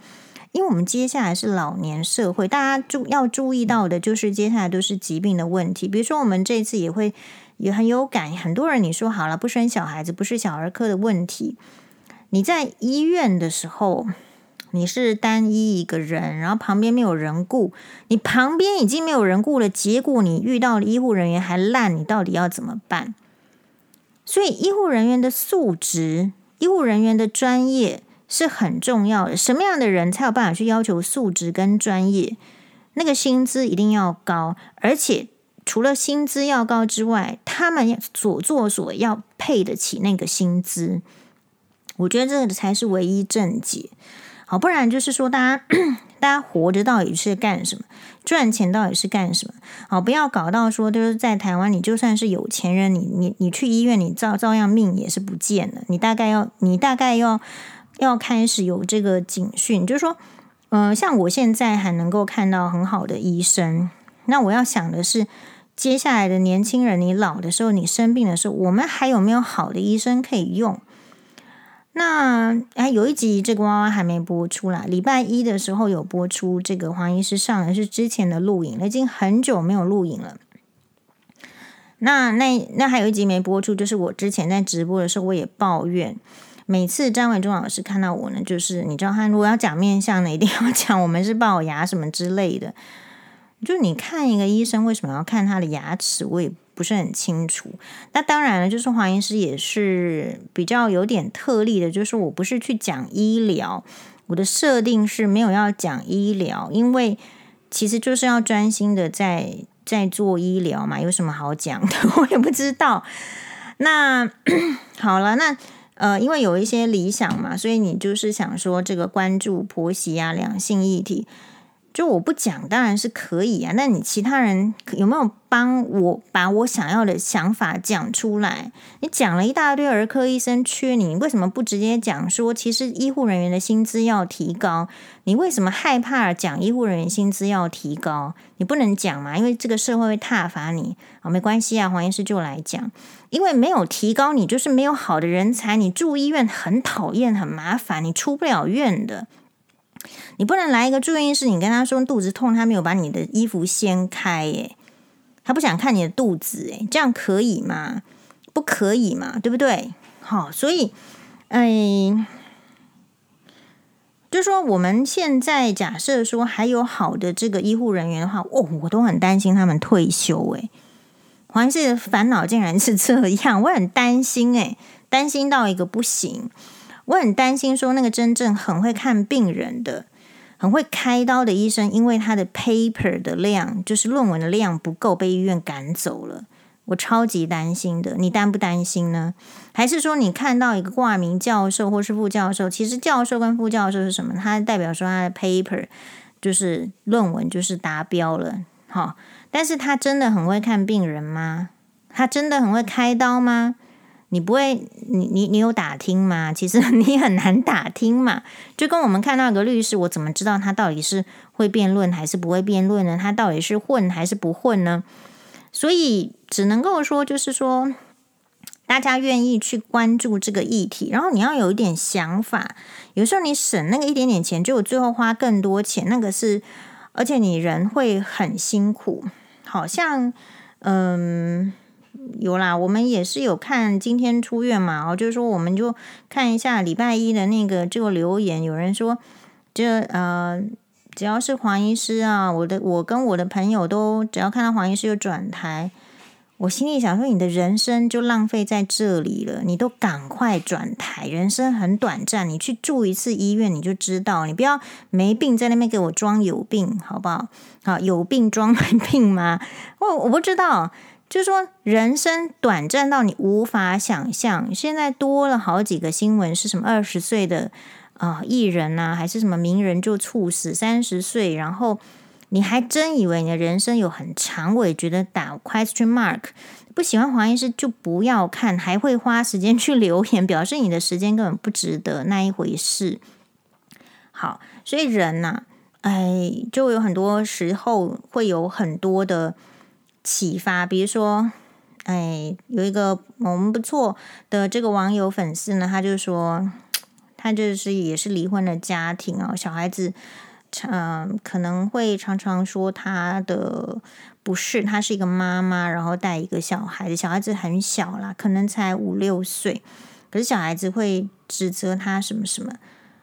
因为我们接下来是老年社会，大家注要注意到的就是接下来都是疾病的问题。比如说，我们这次也会也很有感，很多人你说好了不生小孩子不是小儿科的问题，你在医院的时候你是单一一个人，然后旁边没有人顾，你旁边已经没有人顾了，结果你遇到了医护人员还烂，你到底要怎么办？所以，医护人员的素质、医护人员的专业是很重要的。什么样的人才有办法去要求素质跟专业？那个薪资一定要高，而且除了薪资要高之外，他们所做所要配得起那个薪资。我觉得这个才是唯一正解。好，不然就是说，大家 大家活着到底是干什么？赚钱到底是干什么？好，不要搞到说，就是在台湾，你就算是有钱人，你你你去医院，你照照样命也是不见的。你大概要，你大概要要开始有这个警讯，就是说，嗯、像我现在还能够看到很好的医生，那我要想的是，接下来的年轻人，你老的时候，你生病的时候，我们还有没有好的医生可以用？那哎，有一集这个娃娃还没播出啦。礼拜一的时候有播出，这个黄医师上的是之前的录影，已经很久没有录影了。那那那还有一集没播出，就是我之前在直播的时候，我也抱怨，每次张伟忠老师看到我呢，就是你知道他如果要讲面相呢，一定要讲我们是龅牙什么之类的。就你看一个医生为什么要看他的牙齿？我也。不是很清楚。那当然了，就是黄医师也是比较有点特例的，就是我不是去讲医疗，我的设定是没有要讲医疗，因为其实就是要专心的在在做医疗嘛，有什么好讲的？我也不知道。那好了，那呃，因为有一些理想嘛，所以你就是想说这个关注婆媳啊、两性议题。就我不讲，当然是可以啊。那你其他人有没有帮我把我想要的想法讲出来？你讲了一大堆儿科医生缺你，你为什么不直接讲说，其实医护人员的薪资要提高？你为什么害怕讲医护人员薪资要提高？你不能讲嘛，因为这个社会会挞伐你啊。没关系啊，黄医师就来讲，因为没有提高，你就是没有好的人才，你住医院很讨厌、很麻烦，你出不了院的。你不能来一个住院医师，你跟他说肚子痛，他没有把你的衣服掀开，诶，他不想看你的肚子，诶，这样可以吗？不可以嘛，对不对？好，所以，哎，就说我们现在假设说还有好的这个医护人员的话，哦，我都很担心他们退休，诶，黄医师的烦恼竟然是这样，我很担心，诶，担心到一个不行。我很担心，说那个真正很会看病人的、很会开刀的医生，因为他的 paper 的量，就是论文的量不够，被医院赶走了。我超级担心的，你担不担心呢？还是说你看到一个挂名教授或是副教授，其实教授跟副教授是什么？他代表说他的 paper 就是论文就是达标了，好，但是他真的很会看病人吗？他真的很会开刀吗？你不会，你你你有打听吗？其实你很难打听嘛。就跟我们看到个律师，我怎么知道他到底是会辩论还是不会辩论呢？他到底是混还是不混呢？所以只能够说，就是说，大家愿意去关注这个议题，然后你要有一点想法。有时候你省那个一点点钱，就最后花更多钱，那个是，而且你人会很辛苦。好像，嗯。有啦，我们也是有看今天出院嘛，哦，就是说我们就看一下礼拜一的那个这个留言，有人说，这呃，只要是黄医师啊，我的我跟我的朋友都只要看到黄医师就转台，我心里想说，你的人生就浪费在这里了，你都赶快转台，人生很短暂，你去住一次医院你就知道，你不要没病在那边给我装有病，好不好？好，有病装没病吗？我我不知道。就是说，人生短暂到你无法想象。现在多了好几个新闻，是什么二十岁的啊、艺人呐、还是什么名人就猝死？三十岁，然后你还真以为你的人生有很长？我也觉得打 question mark。不喜欢黄医师就不要看，还会花时间去留言，表示你的时间根本不值得那一回事。好，所以人呐、啊，哎，就有很多时候会有很多的。启发，比如说，哎，有一个我们不错的这个网友粉丝呢，他就说，他就是也是离婚的家庭哦，小孩子，嗯、可能会常常说他的不是，他是一个妈妈，然后带一个小孩子，小孩子很小啦，可能才五六岁，可是小孩子会指责他什么什么，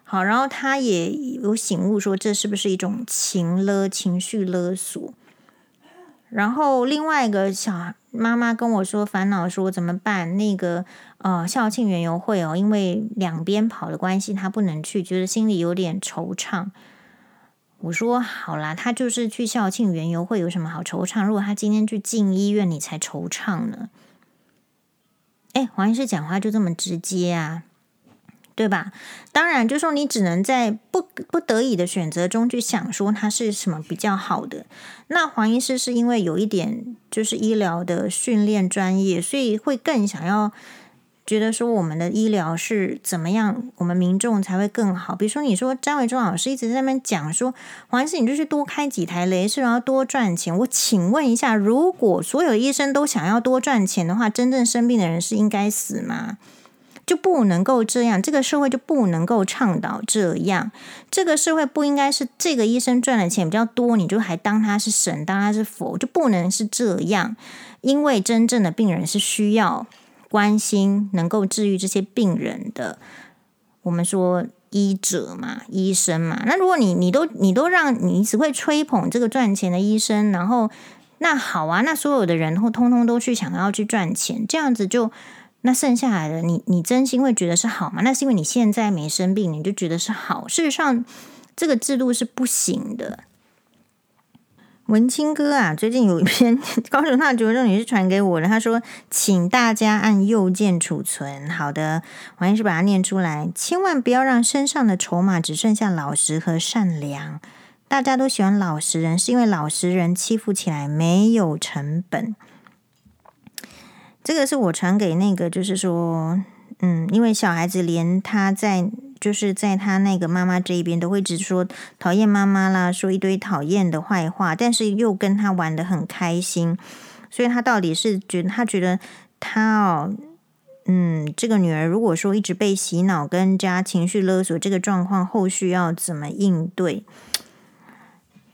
好，然后他也有醒悟说，这是不是一种情勒、情绪勒索？然后另外一个小妈妈跟我说，烦恼说怎么办？那个呃校庆园游会哦，因为两边跑的关系，他不能去，觉得心里有点惆怅。我说好啦，他就是去校庆园游会，有什么好惆怅？如果他今天去进医院，你才惆怅呢。哎，黄医师讲话就这么直接啊。对吧？当然，就说你只能在不不得已的选择中去想说它是什么比较好的。那黄医师是因为有一点就是医疗的训练专业，所以会更想要觉得说我们的医疗是怎么样，我们民众才会更好。比如说，你说张维忠老师一直在那边讲说，黄医师你就去多开几台雷士，然后多赚钱。我请问一下，如果所有医生都想要多赚钱的话，真正生病的人是应该死吗？就不能够这样，这个社会就不能够倡导这样。这个社会不应该是这个医生赚的钱比较多，你就还当他是神，当他是佛，就不能是这样。因为真正的病人是需要关心，能够治愈这些病人的。我们说医者嘛，医生嘛。那如果你你都你都让你只会吹捧这个赚钱的医生，然后那好啊，那所有的人通通都去想要去赚钱，这样子就。那剩下来的，你你真心会觉得是好吗？那是因为你现在没生病，你就觉得是好。事实上，这个制度是不行的。文清哥啊，最近有一篇高手那九正也是传给我的，他说，请大家按右键储存。好的，我还是把它念出来，千万不要让身上的筹码只剩下老实和善良。大家都喜欢老实人，是因为老实人欺负起来没有成本。这个是我传给那个，就是说，嗯，因为小孩子连他在，就是在他那个妈妈这一边都会直说讨厌妈妈啦，说一堆讨厌的坏话，但是又跟他玩得很开心，所以他到底是觉得他觉得他哦，嗯，这个女儿如果说一直被洗脑跟加情绪勒索，这个状况后续要怎么应对？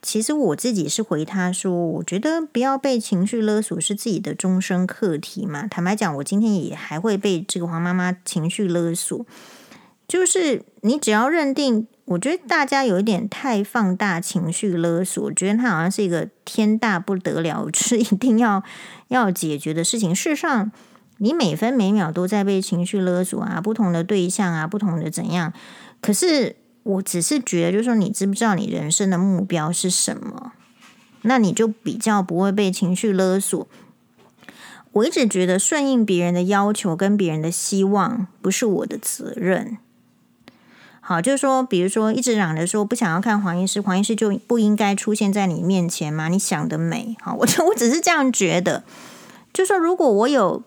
其实我自己是回他说，我觉得不要被情绪勒索是自己的终身课题嘛。坦白讲，我今天也还会被这个黄妈妈情绪勒索。就是你只要认定，我觉得大家有一点太放大情绪勒索，我觉得它好像是一个天大不得了，是一定要要解决的事情。事实上，你每分每秒都在被情绪勒索啊，不同的对象啊，不同的怎样，可是。我只是觉得，就是说，你知不知道你人生的目标是什么？那你就比较不会被情绪勒索。我一直觉得顺应别人的要求跟别人的希望不是我的责任。好，就是说，比如说一直嚷着说不想要看黄医师，黄医师就不应该出现在你面前吗？你想得美。好，我就 我只是这样觉得。就说，如果我有，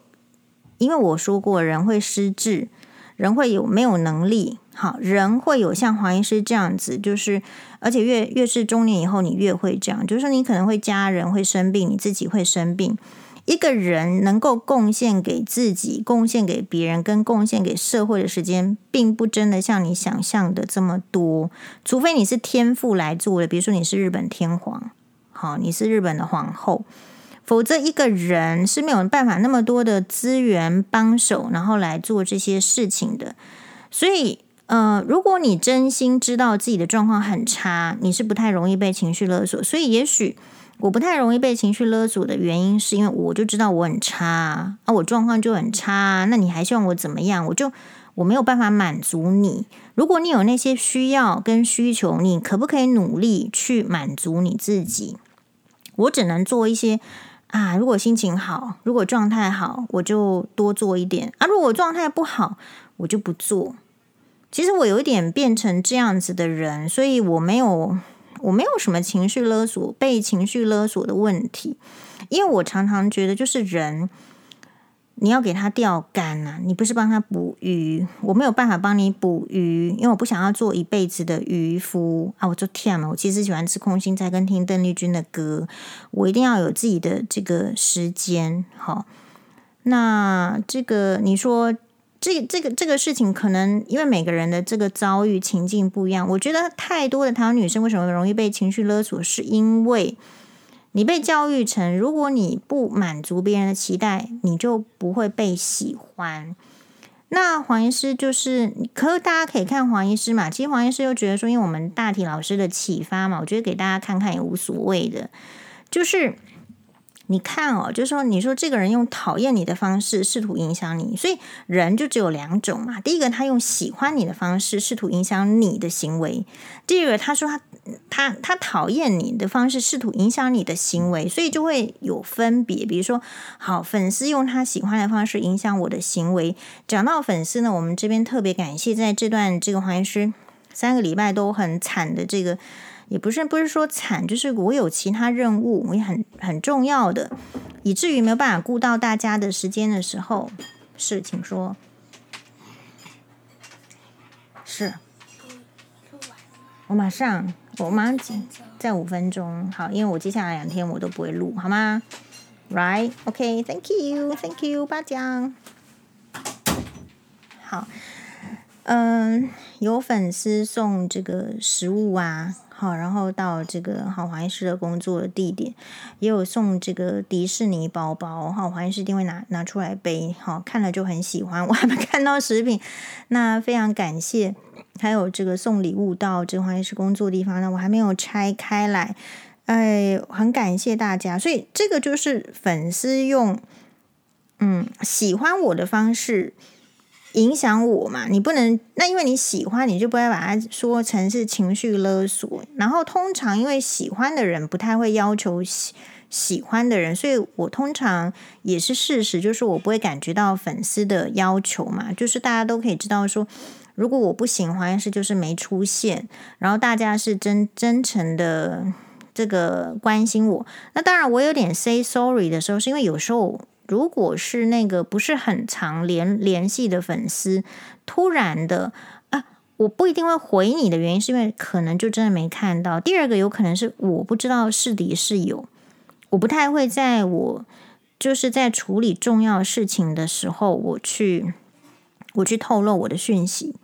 因为我说过，人会失智，人会有没有能力。好，人会有像黄医师这样子，就是而且越越是中年以后，你越会这样，就是说你可能会家人会生病，你自己会生病。一个人能够贡献给自己、贡献给别人跟贡献给社会的时间，并不真的像你想象的这么多。除非你是天赋来做的，比如说你是日本天皇，好，你是日本的皇后，否则一个人是没有办法那么多的资源帮手，然后来做这些事情的。所以。呃，如果你真心知道自己的状况很差，你是不太容易被情绪勒索。所以，也许我不太容易被情绪勒索的原因，是因为我就知道我很差啊，我状况就很差。那你还希望我怎么样？我就我没有办法满足你。如果你有那些需要跟需求，你可不可以努力去满足你自己？我只能做一些啊。如果心情好，如果状态好，我就多做一点啊。如果状态不好，我就不做。其实我有一点变成这样子的人，所以我没有，我没有什么情绪勒索、被情绪勒索的问题，因为我常常觉得，就是人，你要给他钓竿啊，你不是帮他捕鱼，我没有办法帮你捕鱼，因为我不想要做一辈子的渔夫啊！我做天啊，我其实喜欢吃空心菜跟听邓丽君的歌，我一定要有自己的这个时间。好，那这个你说。这这个这个事情，可能因为每个人的这个遭遇情境不一样。我觉得太多的台湾女生为什么容易被情绪勒索，是因为你被教育成，如果你不满足别人的期待，你就不会被喜欢。那黄医师就是，可大家可以看黄医师嘛。其实黄医师又觉得说，因为我们大体老师的启发嘛，我觉得给大家看看也无所谓的，就是。你看哦，就是说，你说这个人用讨厌你的方式试图影响你，所以人就只有两种嘛。第一个，他用喜欢你的方式试图影响你的行为；第二个，他说他他他讨厌你的方式试图影响你的行为，所以就会有分别。比如说，好，粉丝用他喜欢的方式影响我的行为。讲到粉丝呢，我们这边特别感谢，在这段这个黄医师三个礼拜都很惨的这个。也不是不是说惨，就是我有其他任务，我也很很重要的，以至于没有办法顾到大家的时间的时候，是，请说，是，我马上，我马上在五分钟，好，因为我接下来两天我都不会录，好吗？Right，OK，Thank、you，Thank you，巴江，好，嗯，有粉丝送这个食物啊。好，然后到这个好黄医师的工作的地点，也有送这个迪士尼包包，好黄医师一定会拿拿出来背，好看了就很喜欢。我还没看到食品，那非常感谢。还有这个送礼物到这个黄医师工作的地方呢，我还没有拆开来，哎，很感谢大家。所以这个就是粉丝用嗯喜欢我的方式。影响我嘛？你不能那，因为你喜欢，你就不会把它说成是情绪勒索。然后通常因为喜欢的人不太会要求喜喜欢的人，所以我通常也是事实，就是我不会感觉到粉丝的要求嘛。就是大家都可以知道说，如果我不喜欢是就是没出现，然后大家是真真诚的这个关心我。那当然我有点 say sorry 的时候，是因为有时候。如果是那个不是很常联联系的粉丝，突然的啊，我不一定会回你的原因，是因为可能就真的没看到。第二个有可能是我不知道是敌是友，我不太会在我就是在处理重要事情的时候，我去我去透露我的讯息。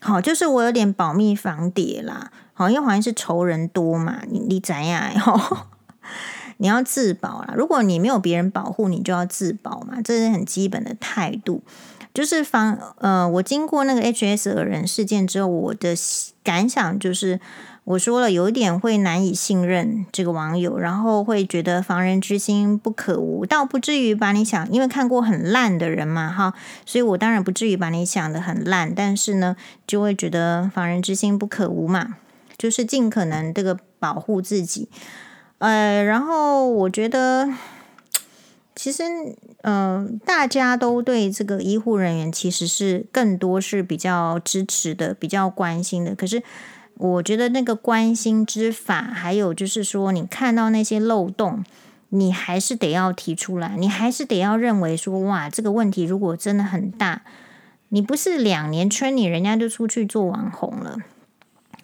好，就是我有点保密防谍啦。好，因为好像是仇人多嘛，你你怎样？你要自保啦，如果你没有别人保护，你就要自保嘛，这是很基本的态度。就是防呃，我经过那个 HS 恶人事件之后，我的感想就是，我说了有一点会难以信任这个网友，然后会觉得防人之心不可无，倒不至于把你想，因为看过很烂的人嘛，哈，所以我当然不至于把你想得很烂，但是呢，就会觉得防人之心不可无嘛，就是尽可能这个保护自己。呃，然后我觉得，其实，嗯、大家都对这个医护人员其实是更多是比较支持的，比较关心的。可是，我觉得那个关心之法，还有就是说，你看到那些漏洞，你还是得要提出来，你还是得要认为说，哇，这个问题如果真的很大，你不是两年春你人家就出去做网红了。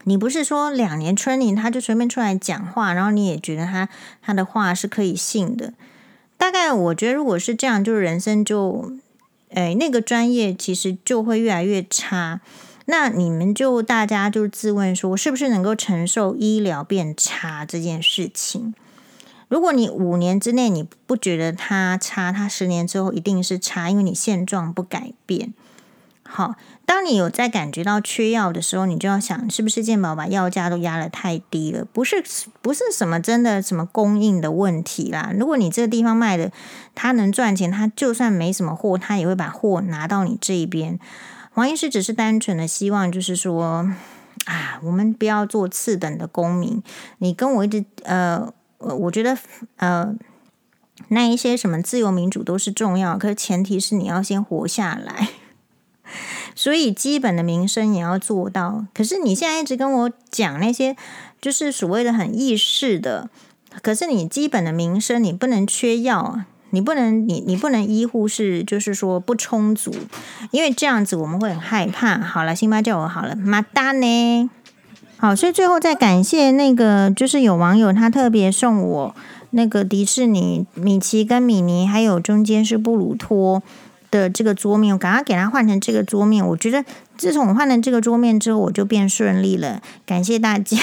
你不是说两年春龄他就随便出来讲话，然后你也觉得他他的话是可以信的？大概我觉得，如果是这样，就是人生就，诶，那个专业其实就会越来越差。那你们就大家就自问说，是不是能够承受医疗变差这件事情？如果你五年之内你不觉得它差，它十年之后一定是差，因为你现状不改变。好。当你有在感觉到缺药的时候，你就要想，是不是健保把药价都压得太低了？不是，不是什么真的什么供应的问题啦。如果你这个地方卖的，他能赚钱，他就算没什么货，他也会把货拿到你这一边。黄医师只是单纯的希望，就是说，啊，我们不要做次等的公民。你跟我一直，呃，我觉得，呃，那一些什么自由民主都是重要，可是前提是你要先活下来。所以基本的民生也要做到，可是你现在一直跟我讲那些，就是所谓的很意识的，可是你基本的民生你不能缺药啊，你不能你你不能医护是就是说不充足，因为这样子我们会很害怕。好了，辛巴叫我好了，马达呢？好，所以最后再感谢那个，就是有网友他特别送我那个迪士尼米奇跟米妮，还有中间是布鲁托。的这个桌面，我赶快给它换成这个桌面。我觉得自从我换了这个桌面之后，我就变顺利了。感谢大家。